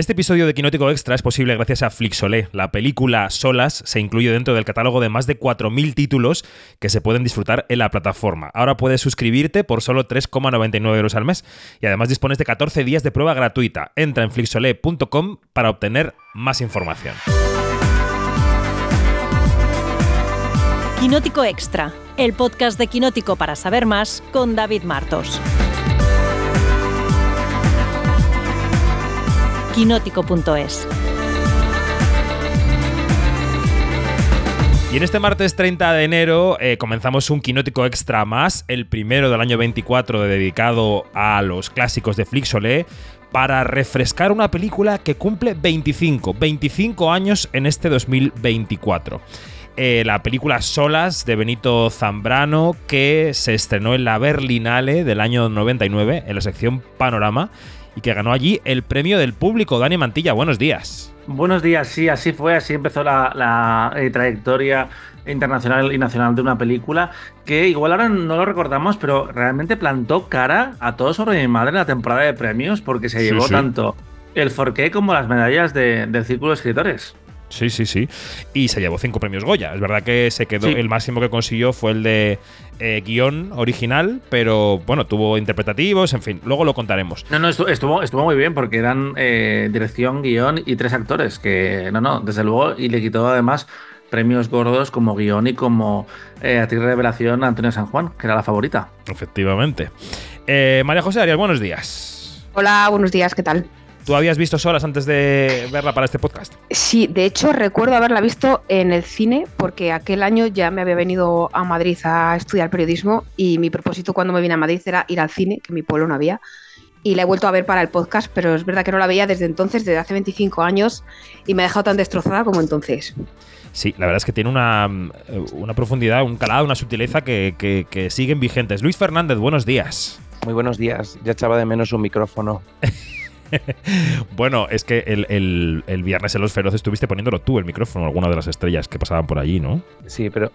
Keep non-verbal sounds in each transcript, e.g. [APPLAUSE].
Este episodio de Quinótico Extra es posible gracias a Flixolé. La película Solas se incluye dentro del catálogo de más de 4.000 títulos que se pueden disfrutar en la plataforma. Ahora puedes suscribirte por solo 3,99 euros al mes y además dispones de 14 días de prueba gratuita. Entra en flixolé.com para obtener más información. Quinótico Extra, el podcast de Quinótico para saber más con David Martos. quinótico.es. Y en este martes 30 de enero eh, comenzamos un quinótico extra más, el primero del año 24 dedicado a los clásicos de Flixolé, para refrescar una película que cumple 25, 25 años en este 2024. Eh, la película Solas de Benito Zambrano que se estrenó en la Berlinale del año 99 en la sección Panorama y que ganó allí el premio del público. Dani Mantilla, buenos días. Buenos días, sí, así fue, así empezó la, eh, trayectoria internacional y nacional de una película que igual ahora no lo recordamos, pero realmente plantó cara a todo sobre mi madre en la temporada de premios porque se llevó tanto el Forqué como las medallas del Círculo de Escritores. Sí, sí, sí. Y se llevó cinco premios Goya. Es verdad que se quedó. El máximo que consiguió fue el de eh, guion original, pero bueno, tuvo interpretativos, en fin, luego lo contaremos. No, no, estuvo, estuvo muy bien porque eran eh, dirección, guion y tres actores. Que no, no, desde luego, y le quitó además premios gordos como guion y como eh, a ti revelación a Antonio San Juan, que era la favorita. Efectivamente. María José Arias, buenos días. Hola, buenos días, ¿qué tal? ¿Tú habías visto solas antes de verla para este podcast? Sí, de hecho recuerdo haberla visto en el cine porque aquel año ya me había venido a Madrid a estudiar periodismo y mi propósito cuando me vine a Madrid era ir al cine, que en mi pueblo no había. Y la he vuelto a ver para el podcast, pero es verdad que no la veía desde entonces, desde hace 25 años, y me ha dejado tan destrozada como entonces. Sí, la verdad es que tiene una, una profundidad, un calado, una sutileza que, que, que siguen vigentes. Luis Fernández, buenos días. Muy buenos días. Ya echaba de menos un micrófono. [LAUGHS] [LAUGHS] bueno, es que el, viernes en Los Feroces estuviste poniéndolo tú, el micrófono, alguna de las estrellas que pasaban por allí, ¿no? Sí, pero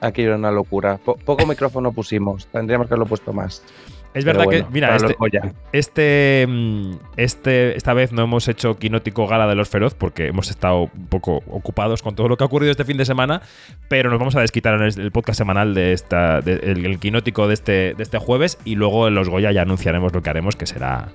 aquí era una locura. poco [LAUGHS] micrófono pusimos, tendríamos que haberlo puesto más. Es verdad que, mira, este, este, mm, este, esta vez no hemos hecho quinótico gala de los feroz porque hemos estado un poco ocupados con todo lo que ha ocurrido este fin de semana, pero nos vamos a desquitar en el, podcast semanal de esta, el, quinótico de este, de este jueves y luego en los Goya ya anunciaremos lo que haremos, que será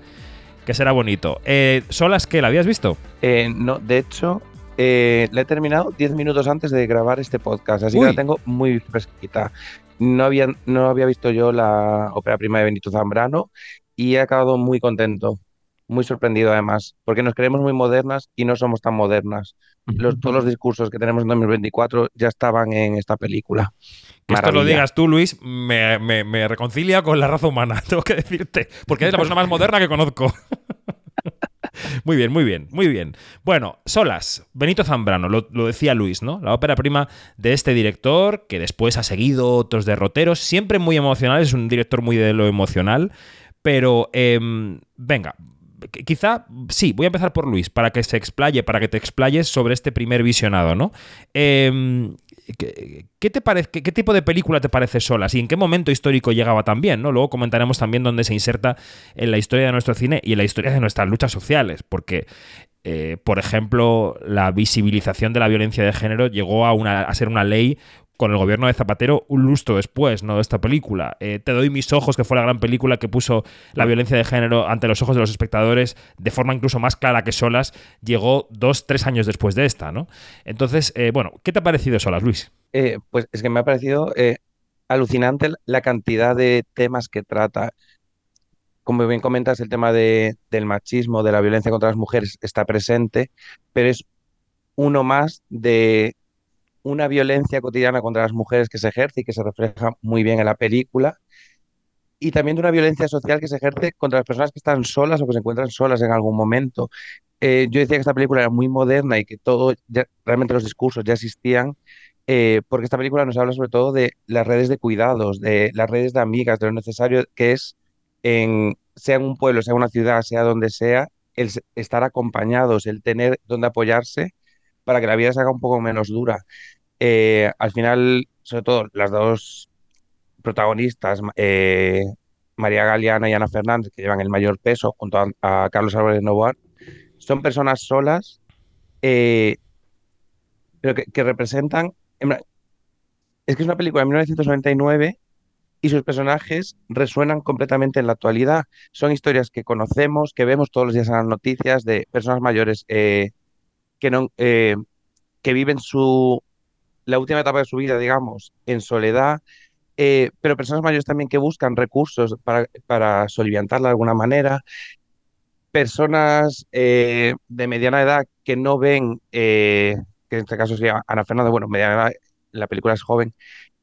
que será bonito. Eh, ¿Solas que la habías visto? Eh, no, de hecho, eh, la he terminado 10 minutos antes de grabar este podcast, así que la tengo muy fresquita. No había, no había visto yo la ópera prima de Benito Zambrano y he acabado muy contento, muy sorprendido además, porque nos creemos muy modernas y no somos tan modernas. Los, todos los discursos que tenemos en 2024 ya estaban en esta película. Que esto lo digas tú, Luis, me, reconcilia con la raza humana, [LAUGHS] tengo que decirte. Porque es la persona más moderna que conozco. [LAUGHS] Muy bien, muy bien, muy bien. Bueno, Solas, Benito Zambrano, lo, decía Luis, ¿no? La ópera prima de este director, que después ha seguido otros derroteros, siempre muy emocional, es un director muy de lo emocional, pero em, venga, quizá, sí, voy a empezar por Luis, para que se explaye, para que te explayes sobre este primer visionado, ¿no? Eh, ¿Qué, te parece, qué, tipo de película te parece Solas y en qué momento histórico llegaba también? ¿no? Luego comentaremos también dónde se inserta en la historia de nuestro cine y en la historia de nuestras luchas sociales, porque eh, por ejemplo, la visibilización de la violencia de género llegó a, una, a, ser una ley con el gobierno de Zapatero un lustro después ¿no? de esta película. Eh, Te doy mis ojos, que fue la gran película que puso la violencia de género ante los ojos de los espectadores de forma incluso más clara que Solas, llegó dos, tres años después de esta. ¿no? Entonces, eh, bueno, ¿qué te ha parecido Solas, Luis? Eh, pues es que me ha parecido alucinante la cantidad de temas que trata. Como bien comentas, el tema de, del machismo, de la violencia contra las mujeres está presente, pero es uno más de una violencia cotidiana contra las mujeres que se ejerce y que se refleja muy bien en la película, y también de una violencia social que se ejerce contra las personas que están solas o que se encuentran solas en algún momento. Eh, yo decía que esta película era muy moderna y que todo, realmente los discursos ya existían, eh, porque esta película nos habla sobre todo de las redes de cuidados, de las redes de amigas, de lo necesario que es, en, sea en un pueblo, sea en una ciudad, sea donde sea, el estar acompañados, el tener donde apoyarse para que la vida se haga un poco menos dura. Eh, al final, sobre todo, las dos protagonistas, eh, María Galeana y Ana Fernández, que llevan el mayor peso junto a, Carlos Álvarez Novoa, son personas solas, eh, pero que, representan... Es que es una película de 1999 y sus personajes resuenan completamente en la actualidad. Son historias que conocemos, que vemos todos los días en las noticias de personas mayores eh, eh, que viven su, la última etapa de su vida, digamos, en soledad, eh, pero personas mayores también que buscan recursos para, para soliviantarla de alguna manera. Personas eh, de mediana edad que no ven, que en este caso sería Ana Fernanda, bueno, mediana edad, la película es joven,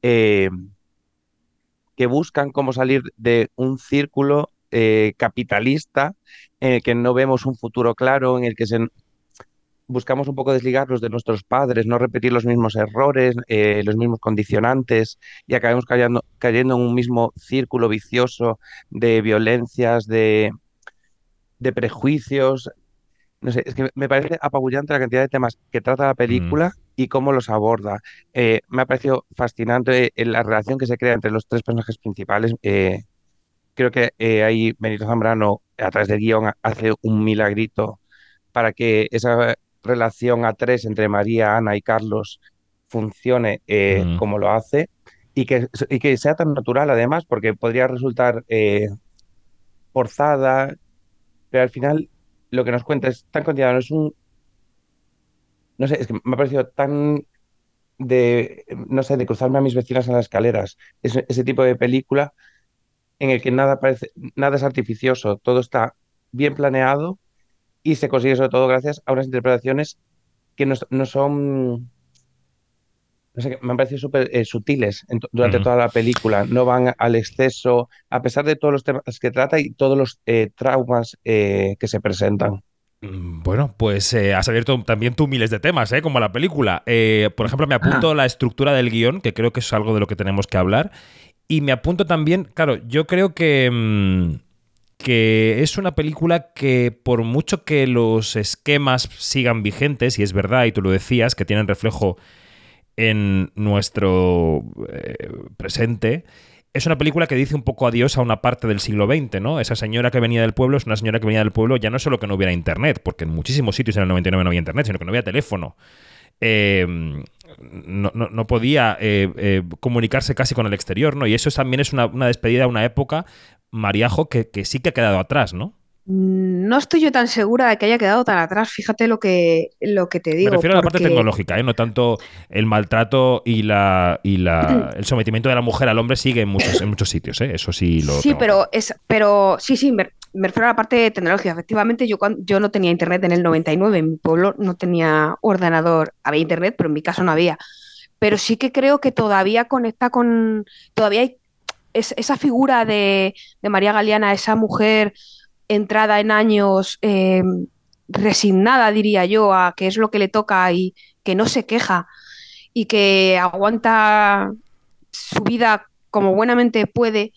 que buscan cómo salir de un círculo capitalista en el que no vemos un futuro claro, en el que se, buscamos un poco desligarnos de nuestros padres, no repetir los mismos errores, eh, los mismos condicionantes y acabemos cayendo, cayendo en un mismo círculo vicioso de violencias, de, de prejuicios. No sé, es que me parece apabullante la cantidad de temas que trata la película y cómo los aborda. Eh, me ha parecido fascinante eh, la relación que se crea entre los tres personajes principales. Eh, creo que ahí Benito Zambrano, a través del guion, hace un milagrito para que esa relación a tres entre María, Ana y Carlos funcione eh, Mm. como lo hace y que, y que sea tan natural además, porque podría resultar eh, forzada, pero al final lo que nos cuenta es tan cotidiano, es un, no sé, es que me ha parecido tan de, no sé, de cruzarme a mis vecinas en las escaleras, ese, ese tipo de película en el que nada parece, nada es artificioso, todo está bien planeado y se consigue sobre todo gracias a unas interpretaciones que no, no son, no sé, me han parecido súper eh, sutiles en durante toda la película, no van al exceso, a pesar de todos los temas que trata y todos los eh, traumas eh, que se presentan. Mm, Bueno, pues eh, has abierto también tú miles de temas, ¿eh? como la película. Eh, por ejemplo, me apunto [CLEARS THROAT] la estructura del guion, que creo que es algo de lo que tenemos que hablar. Y me apunto también, claro, yo creo que, mm, que es una película que por mucho que los esquemas sigan vigentes, y es verdad, y tú lo decías, que tienen reflejo en nuestro eh, presente, es una película que dice un poco adiós a una parte del siglo XX, ¿no? Esa señora que venía del pueblo es una señora que venía del pueblo ya no solo que no hubiera internet, porque en muchísimos sitios en el 99 no había internet, sino que no había teléfono. Eh, no, no- no podía eh, eh, comunicarse casi con el exterior, ¿no? Y eso también es una, una despedida a una época, Mariajo, que, que sí que ha quedado atrás, ¿no? No estoy yo tan segura de que haya quedado tan atrás. Fíjate lo que, lo que te Me digo. refiero a la parte tecnológica, ¿eh? no tanto el maltrato y la y la [CLEARS THROAT] el sometimiento de la mujer al hombre sigue en muchos en muchos sitios, ¿eh? eso sí lo Sí, pero es, pero sí, sí, me, me refiero a la parte tecnológica. Efectivamente, yo, cuan- yo no tenía internet en el 99, en mi pueblo no tenía ordenador, había internet, pero en mi caso no había. Pero sí que creo que todavía conecta con, todavía hay es- esa figura de, María Galeana, esa mujer entrada en años, eh, resignada, diría yo, a qué es lo que le toca y que no se queja y que aguanta su vida como buenamente puede,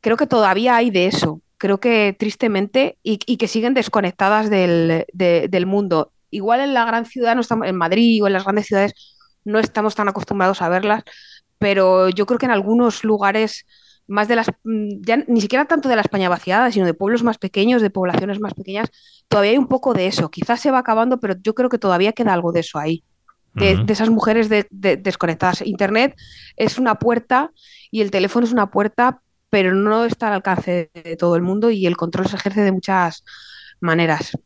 creo que todavía hay de eso. Creo que tristemente y, que siguen desconectadas del, de- del mundo. Igual en la gran ciudad, no estamos, en Madrid o en las grandes ciudades, no estamos tan acostumbrados a verlas, pero yo creo que en algunos lugares más de las, mm, ya ni siquiera tanto de la España vaciada, sino de pueblos más pequeños, de poblaciones más pequeñas, todavía hay un poco de eso. Quizás se va acabando, pero yo creo que todavía queda algo de eso ahí de, esas mujeres de- de- desconectadas. Internet es una puerta y el teléfono es una puerta, pero no está al alcance de todo el mundo y el control se ejerce de muchas maneras.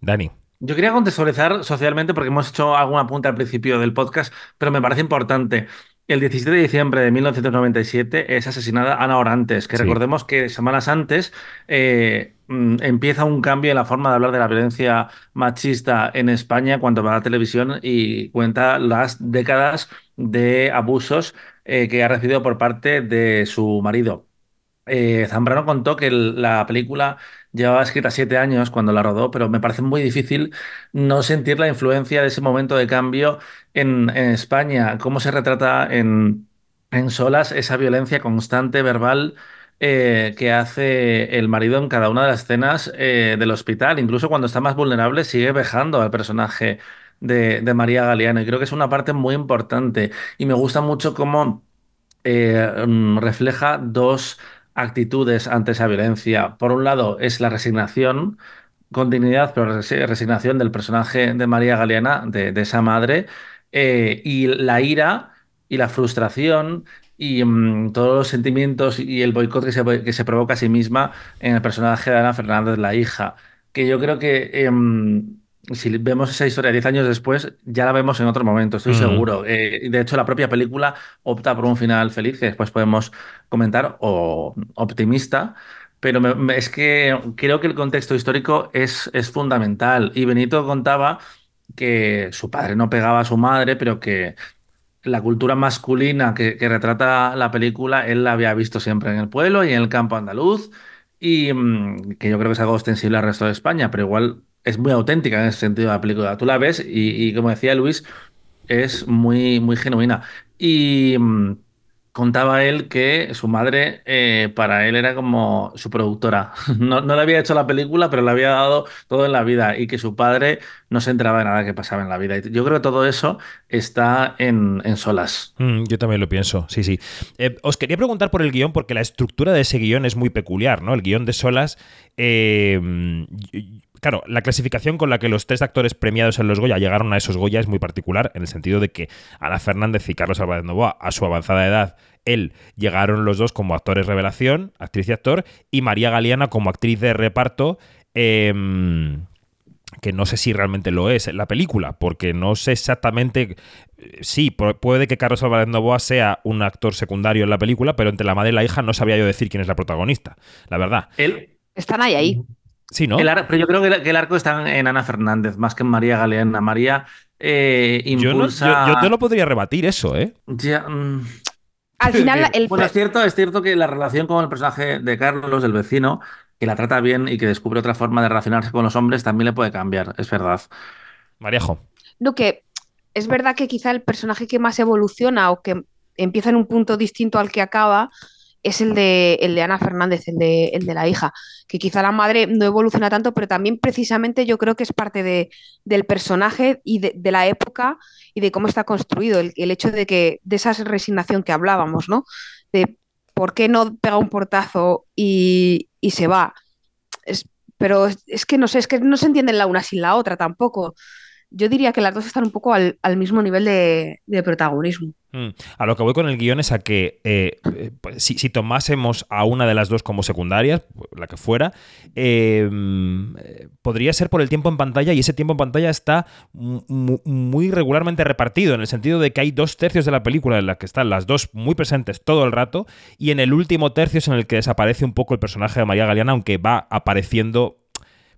Dani Yo quería contextualizar socialmente porque hemos hecho algún apunte al principio del podcast, pero me parece importante. El 17 de diciembre de 1997 es asesinada Ana Orantes, que Sí. recordemos que semanas antes eh, mm, empieza un cambio en la forma de hablar de la violencia machista en España cuando va a la televisión y cuenta las décadas de abusos eh, que ha recibido por parte de su marido. Eh, Zambrano contó que el- la película llevaba escrita siete años cuando la rodó, pero me parece muy difícil no sentir la influencia de ese momento de cambio en, España, cómo se retrata en, en Solas esa violencia constante verbal eh, que hace el marido en cada una de las escenas eh, del hospital. Incluso cuando está más vulnerable sigue vejando al personaje de, de María Galeano y creo que es una parte muy importante y me gusta mucho cómo eh, mm, refleja dos actitudes ante esa violencia. Por un lado es la resignación, continuidad, pero resignación del personaje de María Galeana, de, esa madre, eh, y la ira y la frustración y mm, todos los sentimientos y el boicot que se, provoca a sí misma en el personaje de Ana Fernández, la hija, que yo creo que... Em, si vemos esa historia 10 años después, ya la vemos en otro momento, estoy seguro. Eh, de hecho, la propia película opta por un final feliz, que después podemos comentar, o optimista, pero es que creo que el contexto histórico es, es fundamental. Y Benito contaba que su padre no pegaba a su madre, pero que la cultura masculina que, retrata la película, él la había visto siempre en el pueblo y en el campo andaluz, y mm, que yo creo que es algo extensible al resto de España, pero igual es muy auténtica en ese sentido la película. Tú la ves y, y como decía Luis, es muy, muy genuina. Y mm, contaba él que su madre eh, para él era como su productora. [LAUGHS] No, le había hecho la película, pero le había dado todo en la vida y que su padre no se enteraba de nada que pasaba en la vida. Yo creo que todo eso está en, solas. Mm, yo también lo pienso, sí, sí. Eh, os quería preguntar por el guion porque la estructura de ese guion es muy peculiar, ¿no? El guion de solas... Eh, Claro, la clasificación con la que los tres actores premiados en los Goya llegaron a esos Goya es muy particular, en el sentido de que Ana Fernández y Carlos Álvarez Novoa, a su avanzada edad, él llegaron los dos como actores revelación, actriz y actor, y María Galeana como actriz de reparto. Em, que no sé si realmente lo es en la película, porque no sé exactamente. Sí, puede que Carlos Álvarez Novoa sea un actor secundario en la película, pero entre la madre y la hija no sabía yo decir quién es la protagonista, la verdad. Él. Están ahí, ahí. Sí, ¿no? pero yo creo que el, arco está en Ana Fernández, más que en María Galeana. María eh, impulsa... yo, te lo podría rebatir eso, ¿eh? Mm. Al final, el... Bueno, es cierto, es cierto que la relación con el personaje de Carlos, el vecino, que la trata bien y que descubre otra forma de relacionarse con los hombres, también le puede cambiar, es verdad. Maríajo. No, que es verdad que quizá el personaje que más evoluciona o que empieza en un punto distinto al que acaba es el de, el de Ana Fernández, el de, el de la hija, que quizá la madre no evoluciona tanto, pero también precisamente yo creo que es parte de, del personaje y de, la época y de cómo está construido, el, hecho de que de esa resignación que hablábamos, ¿no? De por qué no pega un portazo y, se va. pero es, que no sé, es que no se entienden la una sin la otra tampoco yo diría que las dos están un poco al, mismo nivel de, protagonismo. Mm. A lo que voy con el guion es a que eh, pues, si, tomásemos a una de las dos como secundarias, la que fuera, eh, podría ser por el tiempo en pantalla y ese tiempo en pantalla está muy regularmente repartido, en el sentido de que hay dos tercios de la película en la que están las dos muy presentes todo el rato y en el último tercio es en el que desaparece un poco el personaje de María Galeana, aunque va apareciendo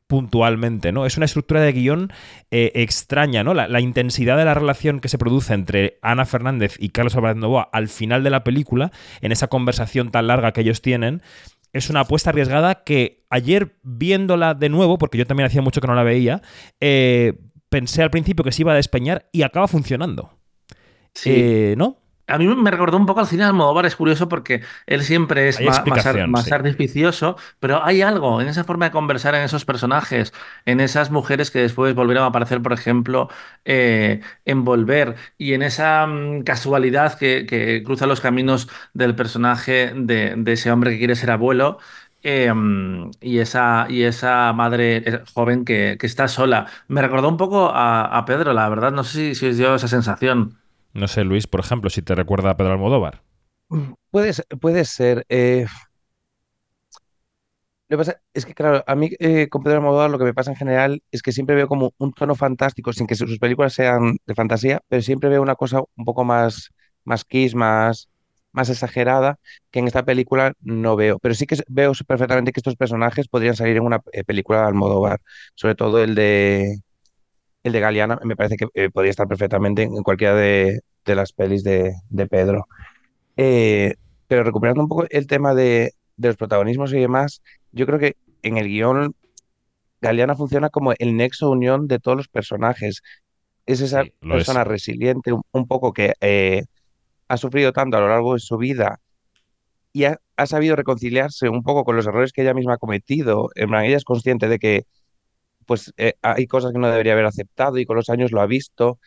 puntualmente, ¿no? Es una estructura de guion eh, extraña, ¿no? La, intensidad de la relación que se produce entre Ana Fernández y Carlos Álvarez Novoa al final de la película, en esa conversación tan larga que ellos tienen, es una apuesta arriesgada que ayer viéndola de nuevo, porque yo también hacía mucho que no la veía, eh, pensé al principio que se iba a despeñar y acaba funcionando. Sí. Eh, ¿No? A mí me recordó un poco al cine de Almodóvar, es curioso porque él siempre es más, más, artificioso, pero hay algo en esa forma de conversar en esos personajes, en esas mujeres que después volvieron a aparecer, por ejemplo, eh, en Volver, y en esa mm, casualidad que, cruza los caminos del personaje de, ese hombre que quiere ser abuelo. Em, y, esa, y esa madre eh, joven que, está sola. Me recordó un poco a, Pedro, la verdad. No sé si, si os dio esa sensación. No sé, Luis, por ejemplo, si te recuerda a Pedro Almodóvar. Puede, puede ser. Eh, lo que pasa es que, claro, a mí eh, con Pedro Almodóvar lo que me pasa en general es que siempre veo como un tono fantástico, sin que sus películas sean de fantasía, pero siempre veo una cosa un poco más, más kiss, más, más exagerada, que en esta película no veo. Pero sí que veo perfectamente que estos personajes podrían salir en una eh, película de Almodóvar, sobre todo el de el de Galeana me parece que eh, podría estar perfectamente en cualquiera de, las pelis de, Pedro. Eh, pero recuperando un poco el tema de, los protagonismos y demás, yo creo que en el guion Galeana funciona como el nexo unión de todos los personajes. Es esa persona resiliente, un, poco que eh, ha sufrido tanto a lo largo de su vida y ha, ha, sabido reconciliarse un poco con los errores que ella misma ha cometido. En ella es consciente de que pues eh, hay cosas que no debería haber aceptado y con los años lo ha visto.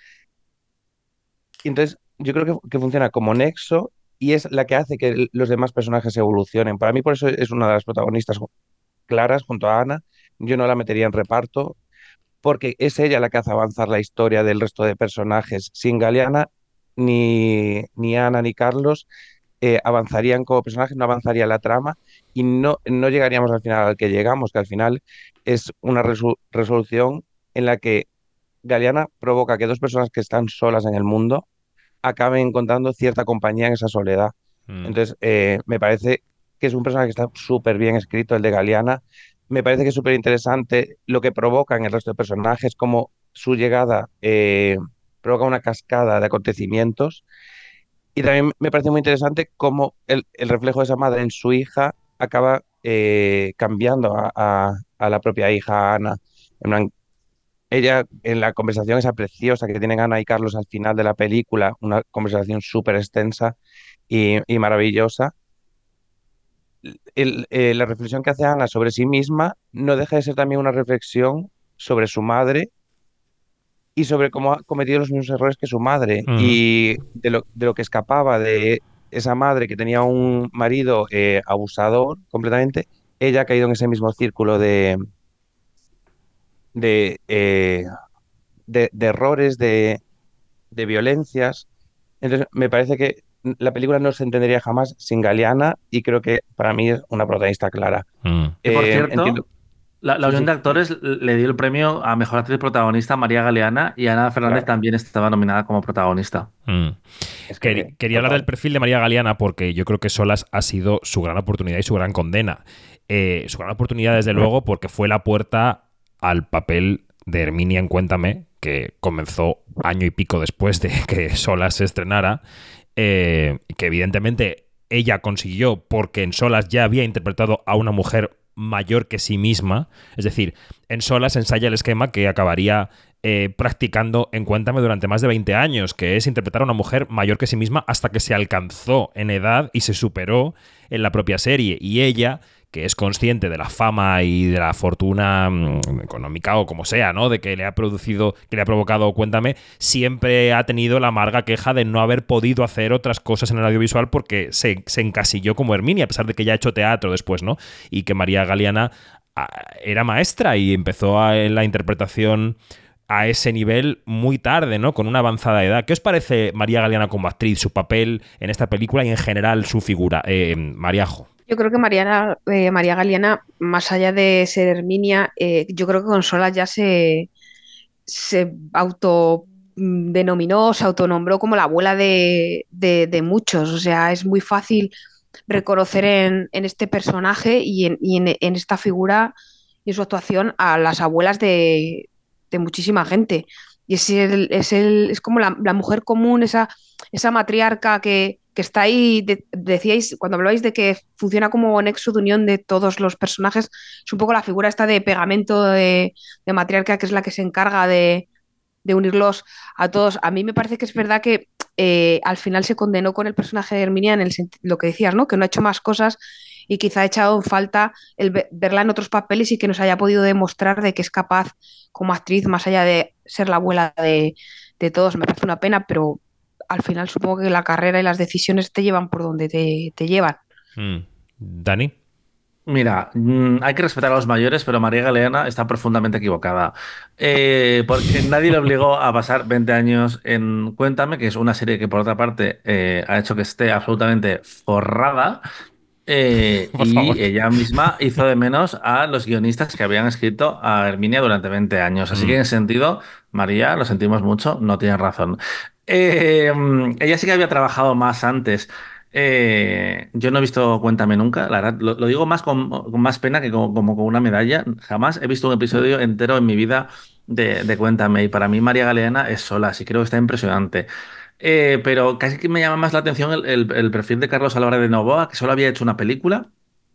Y entonces yo creo que, funciona como nexo y es la que hace que los demás personajes evolucionen. Para mí por eso es una de las protagonistas claras junto a Ana yo no la metería en reparto, porque es ella la que hace avanzar la historia del resto de personajes. Sin Galeana, ni, ni Ana ni Carlos eh, avanzarían como personajes, no avanzaría la trama y no, no llegaríamos al final al que llegamos, que al final es una resolución en la que Galeana provoca que dos personas que están solas en el mundo acaben encontrando cierta compañía en esa soledad. Mm. Entonces, eh, me parece que es un personaje que está súper bien escrito, el de Galeana. Me parece que es súper interesante lo que provoca en el resto de personajes, como su llegada eh, provoca una cascada de acontecimientos. Y también me parece muy interesante cómo el, el reflejo de esa madre en su hija acaba eh, cambiando a, a- a la propia hija Ana. En ella, en la conversación esa preciosa que tienen Ana y Carlos al final de la película, una conversación súper extensa y, y maravillosa, el- eh, la reflexión que hace Ana sobre sí misma no deja de ser también una reflexión sobre su madre y sobre cómo ha cometido los mismos errores que su madre Ujú. y de lo, de lo que escapaba de esa madre que tenía un marido eh, abusador completamente, ella ha caído en ese mismo círculo de, de, eh, de, de errores, de, de violencias. Entonces, me parece que la película no se entendería jamás sin Galeana y creo que para mí es una protagonista clara. Mm. Por Eh, cierto, entiendo- la, la Sí, Unión sí. de Actores le dio el premio a Mejor Actriz Protagonista a María Galeana y Ana Fernández Claro. también estaba nominada como protagonista. Mm. Es que, Quería, quería hablar del perfil de María Galeana porque yo creo que Solas ha sido su gran oportunidad y su gran condena. Eh, su gran oportunidad, desde luego, porque fue la puerta al papel de Herminia en Cuéntame, que comenzó año y pico después de que Solas se estrenara, eh, que evidentemente ella consiguió porque en Solas ya había interpretado a una mujer mayor que sí misma, es decir, en Solas ensaya el esquema que acabaría eh, practicando en Cuéntame durante más de 20 años, que es interpretar a una mujer mayor que sí misma hasta que se alcanzó en edad y se superó en la propia serie. Y ella, que es consciente de la fama y de la fortuna mm, económica o como sea, ¿no? De que le ha producido, que le ha provocado Cuéntame, siempre ha tenido la amarga queja de no haber podido hacer otras cosas en el audiovisual porque se, se encasilló como Herminia, a pesar de que ya ha hecho teatro después, ¿no? Y que María Galeana ah, era maestra y empezó a- en la interpretación a ese nivel muy tarde, ¿no? Con una avanzada edad. ¿Qué os parece María Galeana como actriz, su papel en esta película y en general su figura? Eh, Mariajo. Yo creo que Mariana, eh, María Galeana, más allá de ser Herminia, eh, yo creo que con Solas ya se, se autodenominó, se autonombró como la abuela de, de- de muchos. O sea, es muy fácil reconocer en, en este personaje y, en, y en- en esta figura y en su actuación a las abuelas de, de muchísima gente. Y es, el- es, el- es como la, la mujer común, esa, esa matriarca que, que está ahí. de- decíais, cuando hablabais de que funciona como nexo de unión de todos los personajes, es un poco la figura esta de pegamento de, de que es la que se encarga de, unirlos a todos. A mí me parece que es verdad que eh, al final se condenó con el personaje de Herminia en el lo que decías, ¿no? Que no ha hecho más cosas y quizá ha echado en falta el ve- verla en otros papeles y que nos haya podido demostrar de que es capaz como actriz, más allá de ser la abuela de todos. Me parece una pena, pero al final supongo que la carrera y las decisiones te llevan por donde te, te llevan. Mm. Dani. Mira, mm, hay que respetar a los mayores, pero María Galeana está profundamente equivocada. Eh, porque nadie le obligó a pasar 20 años en Cuéntame, que es una serie que por otra parte eh, ha hecho que esté absolutamente forrada. Eh, [LAUGHS] y favor. ella misma hizo de menos a los guionistas que habían escrito a Herminia durante 20 años. Así Mm. que en ese sentido, María, lo sentimos mucho, no tienes razón. Eh, mm, ella sí que había trabajado más antes. Eh, yo no he visto Cuéntame nunca, la verdad, lo, digo más con, más pena que como, con una medalla. Jamás he visto un episodio entero en mi vida de, Cuéntame y para mí María Galeana es sola, así creo que está impresionante. Eh, pero casi que me llama más la atención el, el- el perfil de Carlos Álvarez de Novoa, que solo había hecho una película,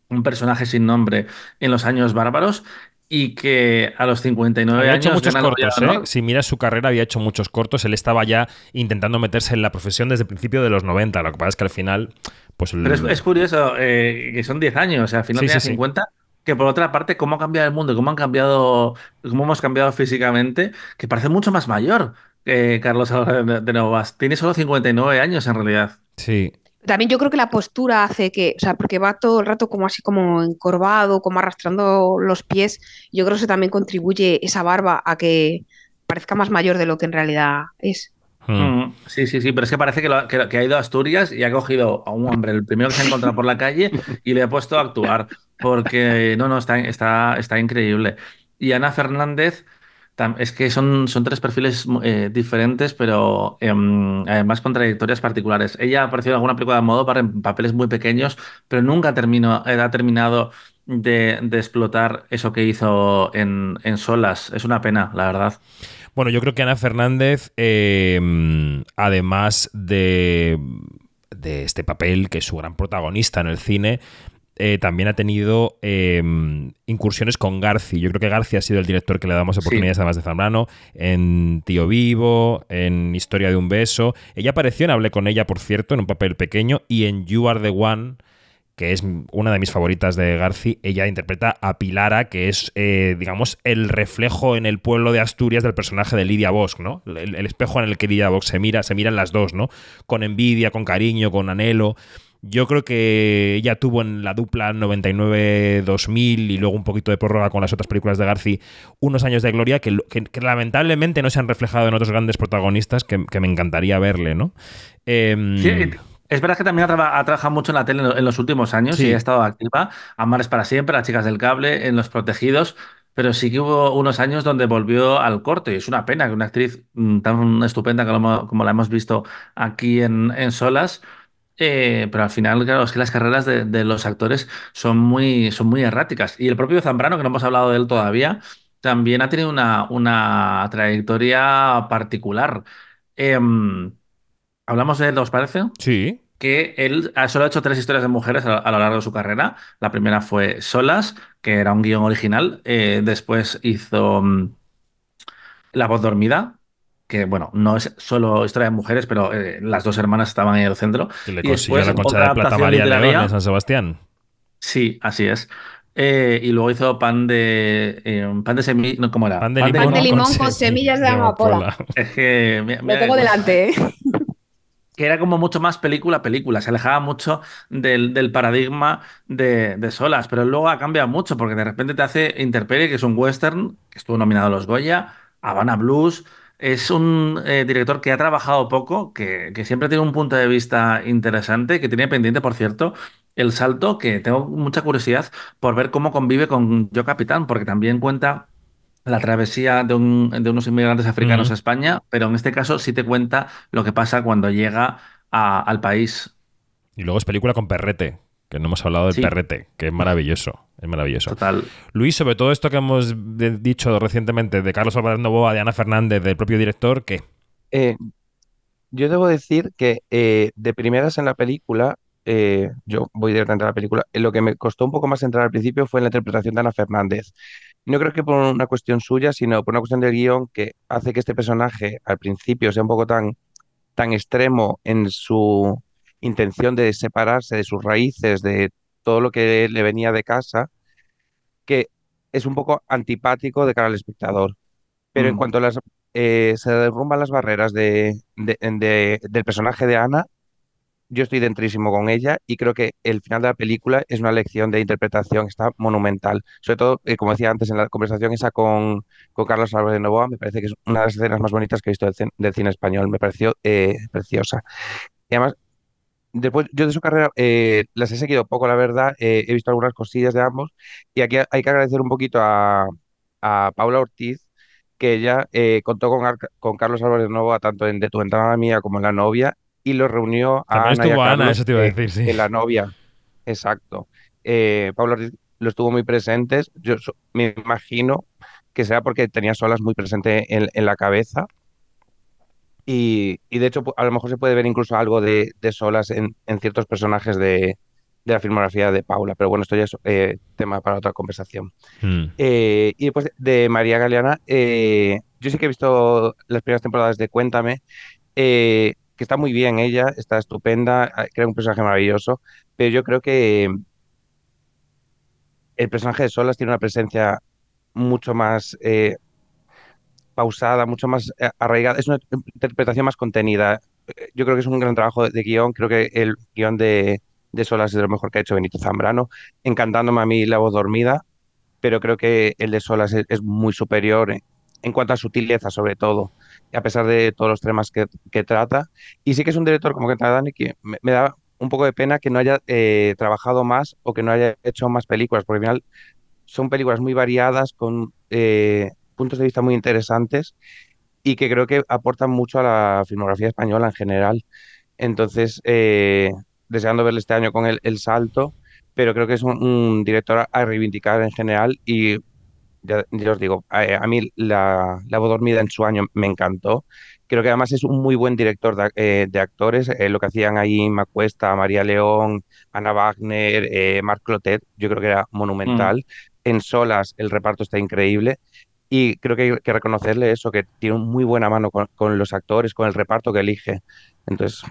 un personaje sin nombre en los años bárbaros y que a los 59 Había años hecho muchos cortos, ¿eh? Si miras su carrera, había hecho muchos cortos. Él estaba ya intentando meterse en la profesión desde el principio de los 90. Lo que pasa es que al final, pues. Pero es, curioso eh, que son 10 años, o sea, al final Sí, tenía sí, sí. 50. Que por otra parte, cómo ha cambiado el mundo, cómo han cambiado, cómo hemos cambiado físicamente, que parece mucho más mayor que Carlos de Novas. Tiene solo 59 años en realidad. Sí. También yo creo que la postura hace que, o sea, porque va todo el rato como así como encorvado, como arrastrando los pies. Yo creo que eso también contribuye esa barba a que parezca más mayor de lo que en realidad es. Hmm. Mm, Sí, sí, sí, pero es que parece que, lo- que- que ha ido a Asturias y ha cogido a un hombre, el primero que se ha encontrado por la calle, y le ha puesto a actuar. Porque, no, no, está, está, está increíble. Y Ana Fernández, es que son, son tres perfiles eh, diferentes, pero em, además con trayectorias particulares. Ella ha aparecido en alguna película de Almodóvar en papeles muy pequeños, pero nunca terminó, eh, ha terminado de, de explotar eso que hizo en, en Solas. Es una pena, la verdad. Bueno, yo creo que Ana Fernández, eh, además de, de este papel, que es su gran protagonista en el cine, eh, también ha tenido eh, incursiones con Garci. Yo creo que Garci ha sido el director que le damos oportunidades además de Zambrano en Tío Vivo, en Historia de un beso. Ella apareció en Hablé con ella, por cierto, en un papel pequeño, y en You Are the One que es una de mis favoritas de Garci, ella interpreta a Pilara, que es, eh, digamos, el reflejo en el pueblo de Asturias del personaje de Lidia Bosch, ¿no? El, el espejo en el que Lidia Bosch se mira, se miran las dos, ¿no? Con envidia, con cariño, con anhelo. Yo creo que ella tuvo en la dupla 99-2000 y luego un poquito de prórroga con las otras películas de Garci unos años de gloria que, que- que lamentablemente no se han reflejado en otros grandes protagonistas que, que me encantaría verle, ¿no? Em, Sí, es verdad que también ha, traba- ha trabajado mucho en la tele en, lo- en los últimos años Sí. y ha estado activa. Amar es para siempre, Las chicas del cable, en Los Protegidos, pero sí que hubo unos años donde volvió al corte y es una pena que una actriz mm, tan estupenda hemo- como la hemos visto aquí en, en Solas. Eh, pero al final, claro, es que las carreras de, de los actores son muy, son muy erráticas. Y el propio Zambrano, que no hemos hablado de él todavía, también ha tenido una, una trayectoria particular. Em, ¿hablamos de él, os parece? sí, que él solo ha hecho tres historias de mujeres a, a lo largo de su carrera. La primera fue Solas, que era un guion original. Eh, después hizo mm, La voz dormida, que bueno, no es solo historia de mujeres, pero eh, las dos hermanas estaban ahí en el centro. que le Y consiguió después la concha de plata María. León en San Sebastián. Sí, así es. Eh, y luego hizo pan de eh, pan de semillas, no, ¿cómo era? Pan de Pan limón, de limón con, con se- semillas de amapola. [LAUGHS] Es que mira- Lo mira tengo delante, ¿eh? [LAUGHS] que era como mucho más película a película, se alejaba mucho del, del paradigma de, de Solas, pero luego ha cambiado mucho porque de repente te hace Interperie, que es un western, que estuvo nominado a los Goya, Havana Blues, es un eh, director que ha trabajado poco, que, que siempre tiene un punto de vista interesante, que tiene pendiente, por cierto, el salto, que tengo mucha curiosidad por ver cómo convive con Yo Capitán, porque también cuenta la travesía de, un- de unos inmigrantes africanos a España, pero en este caso sí te cuenta lo que pasa cuando llega a- al país. Y luego es película con Perrete, que no hemos hablado del Sí. Perrete, que es maravilloso. Es maravilloso. Total. Luis, sobre todo esto que hemos dicho recientemente de Carlos Álvarez Novoa, de Ana Fernández, del propio director, ¿qué? Eh, yo debo decir que eh, de primeras en la película, eh, yo voy directamente a la película, lo que me costó un poco más entrar al principio fue en la interpretación de Ana Fernández. No creo que por una cuestión suya, sino por una cuestión del guion que hace que este personaje al principio sea un poco tan, tan extremo en su intención de separarse de sus raíces, de todo lo que le venía de casa, que es un poco antipático de cara al espectador. Pero en Mm. cuanto a las, eh, se derrumban las barreras de, de- de- del personaje de Ana, yo estoy dentrísimo con ella y creo que el final de la película es una lección de interpretación, está monumental. Sobre todo, eh, como decía antes en la conversación esa con, con Carlos Álvarez Novoa, me parece que es una de las escenas más bonitas que he visto del cine español, me pareció eh, preciosa. Y además, después yo de su carrera eh, las he seguido poco, la verdad, eh, he visto algunas cosillas de ambos y aquí hay que agradecer un poquito a, a Paula Ortiz, que ella eh, contó con, Ar- con Carlos Álvarez Novoa tanto en De tu ventana mía como en La novia y los reunió a También Ana y a estuvo Ana, Carlos, eso te iba a decir, sí. en La novia. Exacto. Paula Ortiz lo estuvo muy presentes. Yo me imagino que sea porque tenía solas muy presente en, en la cabeza. Y, y de hecho, a lo mejor se puede ver incluso algo de, de solas en, en ciertos personajes de, de la filmografía de Paula. Pero bueno, esto ya es eh, tema para otra conversación. Mm. Eh, y después de María Galeana, eh, yo sí que he visto las primeras temporadas de Cuéntame, que está muy bien ella, está estupenda, eh, crea un personaje maravilloso, pero yo creo que el personaje de Solas tiene una presencia mucho más eh, pausada, mucho más eh, arraigada, es una interpretación más contenida. yo creo que es un gran trabajo de, guion. Creo que el guion de, Solas es de lo mejor que ha hecho Benito Zambrano, encantándome a mí La voz dormida, pero creo que el de Solas es, muy superior en, cuanto a sutileza, sobre todo, a pesar de todos los temas que, trata. Y sí que es un director, como que Dani, que me, da un poco de pena que no haya eh, trabajado más o que no haya hecho más películas, porque al final son películas muy variadas, con eh, puntos de vista muy interesantes y que creo que aportan mucho a la filmografía española en general. Entonces, eh, deseando verle este año con el, el salto, pero creo que es un, un director a, reivindicar en general y ya, ya os digo, a, a mí la, la voz dormida en su año me encantó. Creo que además es un muy buen director de, eh, de actores. eh, lo que hacían ahí Macuesta, María León, Ana Wagner, eh, Marc Clotet, yo creo que era monumental. En Solas el reparto está increíble. Y creo que hay que reconocerle eso, que tiene muy buena mano con, los actores, con el reparto que elige. Entonces,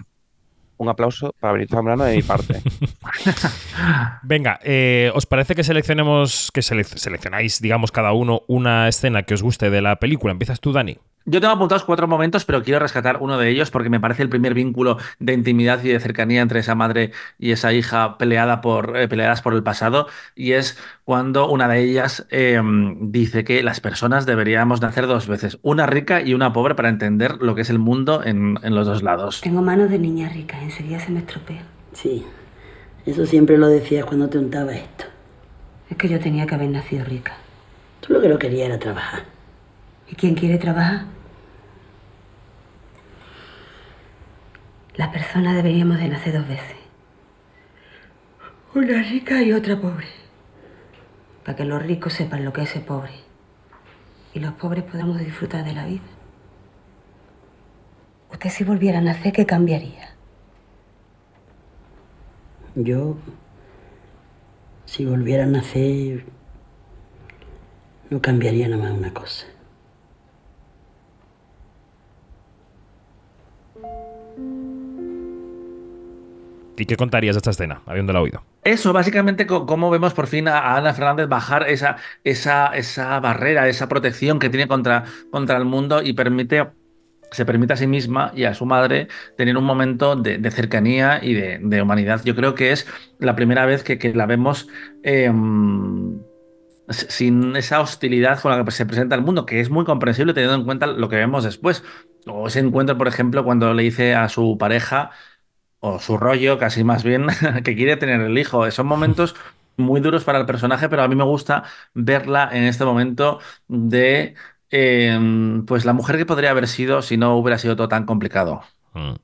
un aplauso para Benito Zambrano de mi parte. [LAUGHS] Venga, eh, ¿os parece que seleccionemos, que sele- seleccionáis, digamos, cada uno una escena que os guste de la película? Empiezas tú, Dani. Yo tengo apuntados cuatro momentos, pero quiero rescatar uno de ellos porque me parece el primer vínculo de intimidad y de cercanía entre esa madre y esa hija peleada por, eh, peleadas por el pasado. Y es cuando una de ellas eh, dice que las personas deberíamos nacer dos veces, una rica y una pobre, para entender lo que es el mundo en, en los dos lados. Tengo manos de niña rica, enseguida se me estropea. Sí, eso siempre lo decías cuando te untaba esto. Es que yo tenía que haber nacido rica. Tú lo que no querías era trabajar. ¿Y quién quiere trabajar? Las personas deberíamos de nacer dos veces. Una rica y otra pobre. Para que los ricos sepan lo que es ser pobre. Y los pobres podamos disfrutar de la vida. Usted si volviera a nacer, ¿qué cambiaría? Yo, si volviera a nacer, no cambiaría nada más una cosa. ¿Y qué contarías de esta escena, habiéndola oído? Eso, básicamente, cómo vemos por fin a Ana Fernández bajar esa, esa, esa barrera, esa protección que tiene contra, contra el mundo y permite, se permite a sí misma y a su madre tener un momento de, cercanía y de, humanidad. Yo creo que es la primera vez que, que la vemos s- sin esa hostilidad con la que se presenta el mundo, que es muy comprensible teniendo en cuenta lo que vemos después. O ese encuentro, por ejemplo, cuando le dice a su pareja o su rollo, casi más bien, [LAUGHS] que quiere tener el hijo. Son momentos muy duros para el personaje, pero a mí me gusta verla en este momento de eh, pues la mujer que podría haber sido si no hubiera sido todo tan complicado. Mm.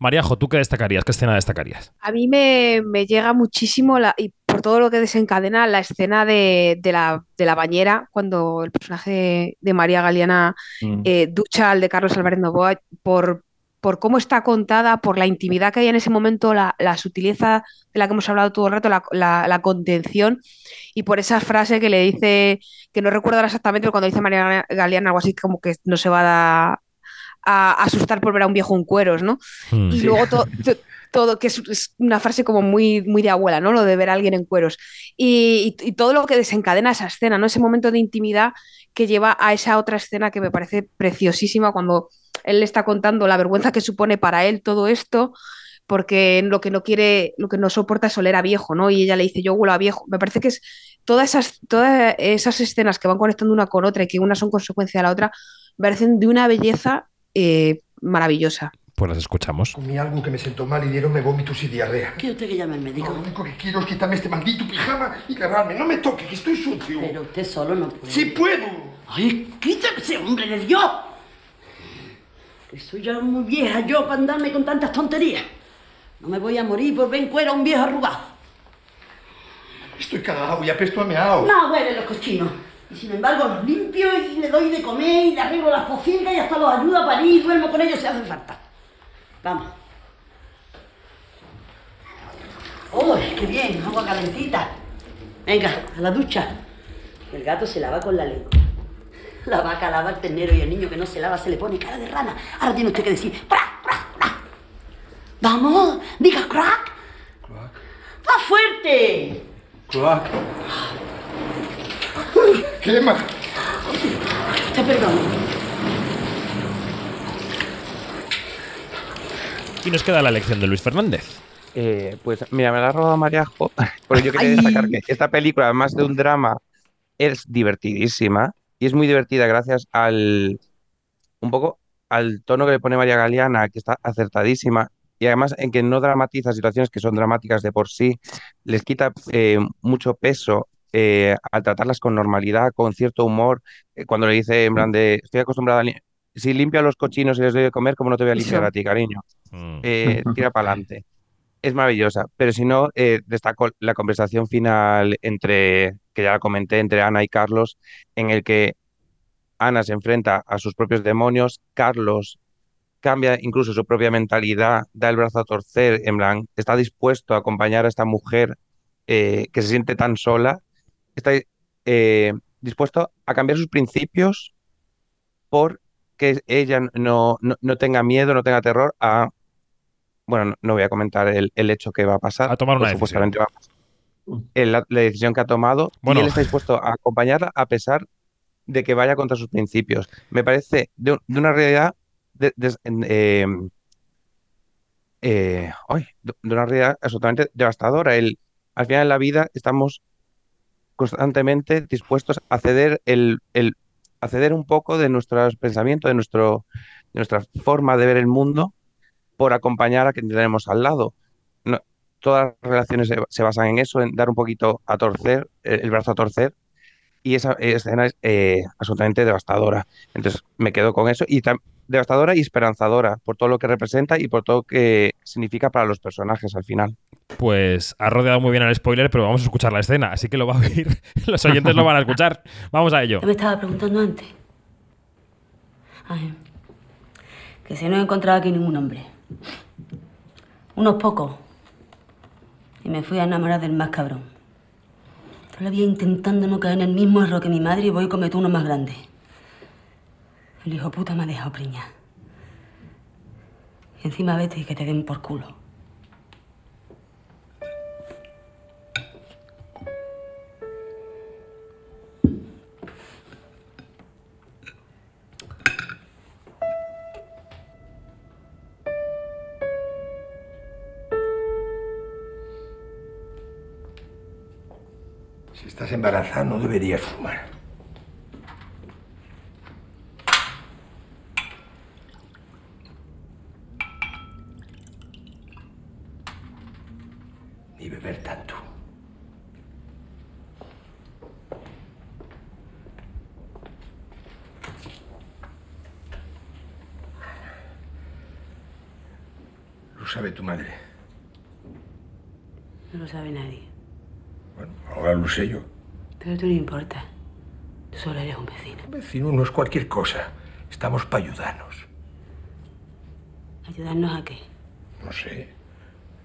Mariajo, ¿tú qué destacarías? ¿Qué escena destacarías? A mí me, me llega muchísimo la- y por todo lo que desencadena la escena de, de la, de la bañera, cuando el personaje de, de María Galeana Mm. eh, ducha al de Carlos Álvarez Novoa por, por cómo está contada, por la intimidad que hay en ese momento, la, la sutileza de la que hemos hablado todo el rato, la, la- la contención, y por esa frase que le dice, que no recuerdo exactamente, pero cuando dice María Galeana algo así como que no se va a, asustar por ver a un viejo en cueros, ¿no? Mm. Y Sí. luego to- to- todo, que es, es una frase como muy, muy de abuela, ¿no? Lo de ver a alguien en cueros. Y, y- y todo lo que desencadena esa escena, ¿no? Ese momento de intimidad que lleva a esa otra escena que me parece preciosísima cuando él le está contando la vergüenza que supone para él todo esto, porque lo que no quiere, lo que no soporta es oler a viejo, ¿no? Y ella le dice, yo huelo a viejo. Me parece que es todas esas, todas esas escenas que van conectando una con otra y que una son consecuencia de la otra, me parecen de una belleza eh, maravillosa. Pues las escuchamos. Comí algo que me sentó mal y dieronme vómitos y diarrea. ¿Quiere usted que llame al No, médico? lo único que quiero es quitarme este maldito pijama y lavarme. No me toque, que estoy sucio. Pero usted solo no puede. ¡Sí puedo! ¡Ay, quítese, hombre de Dios! Que soy ya muy vieja yo para andarme con tantas tonterías. No me voy a morir por ver cuero a un viejo arrugado. Estoy cagado y apesto a meao. No huelen los cochinos. Y sin embargo los limpio y le doy de comer y le arreglo las pocincas y hasta los ayudo a parir y duermo con ellos si hace falta. Vamos. ¡Uy, qué bien! Agua calentita. Venga, a la ducha. El gato se lava con la lengua. La vaca lava al ternero y el niño que no se lava se le pone cara de rana. Ahora tiene usted que decir ¡Crack, crack, crack! ¡Vamos! ¡Diga crack! ¡Más fuerte! Cloac. Quema. Te perdono. Y nos queda la elección de Luis Fernández. Eh, pues mira, me la ha robado Mariajo, [LAUGHS] porque yo quería destacar que esta película, además de un drama, es divertidísima y es muy divertida gracias al un poco al tono que le pone María Galeana, que está acertadísima y además en que no dramatiza situaciones que son dramáticas de por sí, les quita eh, mucho peso eh, al tratarlas con normalidad, con cierto humor, eh, cuando le dice en plan de estoy acostumbrada a li- si limpio a los cochinos y les doy de comer, ¿cómo no te voy a limpiar a ti, cariño? Mm. eh, [LAUGHS] tira para adelante. Es maravillosa, pero si no, eh, destaco la conversación final entre, que ya la comenté, entre Ana y Carlos, en el que Ana se enfrenta a sus propios demonios, Carlos cambia incluso su propia mentalidad, da el brazo a torcer, en plan, está dispuesto a acompañar a esta mujer eh, que se siente tan sola, está eh, dispuesto a cambiar sus principios por que ella no, no, no tenga miedo, no tenga terror a bueno, no, no voy a comentar el, el hecho que va a pasar. A tomar una decisión. supuestamente va a pasar. El- la, decisión que ha tomado Bueno. y él está dispuesto a acompañarla a pesar de que vaya contra sus principios. Me parece de, un- de una realidad de, de- eh, eh, ay, de de una realidad absolutamente devastadora. El, al final en la vida estamos constantemente dispuestos a ceder el, el- a ceder un poco de nuestros pensamientos, de nuestro, de nuestra forma de ver el mundo por acompañar a quien tenemos al lado. Todas las relaciones se, se basan en eso, en dar un poquito a torcer, eh, el brazo a torcer, y esa escena es eh, absolutamente devastadora. Entonces me quedo con eso, y devastadora y esperanzadora por todo lo que representa y por todo lo que significa para los personajes al final. Pues ha rodeado muy bien el spoiler, pero vamos a escuchar la escena, así que lo va a oír. [LAUGHS] Los oyentes lo van a escuchar. Vamos a ello. ¿Qué me estaba preguntando antes? Ay, que si no he encontrado aquí ningún hombre. Unos pocos. Y me fui a enamorar del más cabrón. Todavía intentando no caer en el mismo error que mi madre y voy y cometo uno más grande. El hijo puta me ha dejado preñar. Y encima vete y que te den por culo. Estás embarazada no deberías fumar. Ni beber tanto. Lo sabe tu madre. No lo sabe nadie. Bueno, ahora lo sé yo. Pero tú no importa. Tú solo eres un vecino. Un vecino no es cualquier cosa. Estamos para ayudarnos. ¿Ayudarnos a qué? No sé,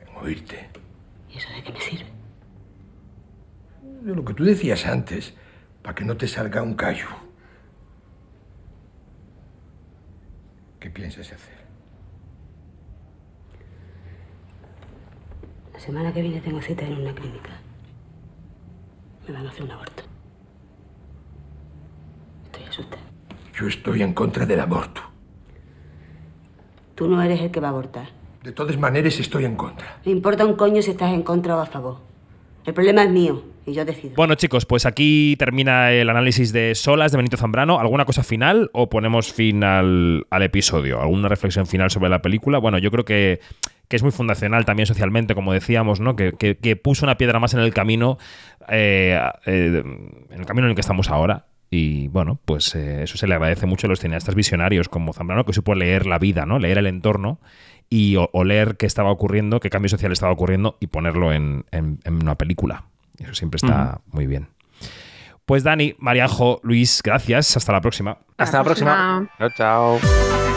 en oírte. ¿Y eso de qué me sirve? De lo que tú decías antes, para que no te salga un callo. ¿Qué piensas hacer? La semana que viene tengo cita en una clínica. Me van a hacer un aborto. Estoy asustada. Yo estoy en contra del aborto. Tú no eres el que va a abortar. De todas maneras, estoy en contra. Me importa un coño si estás en contra o a favor. El problema es mío y yo decido. Bueno, chicos, pues aquí termina el análisis de Solas de Benito Zambrano. ¿Alguna cosa final o ponemos fin al, al episodio? ¿Alguna reflexión final sobre la película? Bueno, yo creo que, que es muy fundacional también socialmente, como decíamos, ¿no? Que, que- que puso una piedra más en el camino, eh, eh, en el camino en el que estamos ahora. Y bueno, pues eh, eso se le agradece mucho a los cineastas visionarios como Zambrano, que supo leer la vida, ¿no? Leer el entorno y o- oler qué estaba ocurriendo, qué cambio social estaba ocurriendo y ponerlo en, en- en una película. Eso siempre está muy bien. Pues Dani, Mariajo, Luis, gracias. Hasta la próxima. Hasta la próxima. Chao, chao.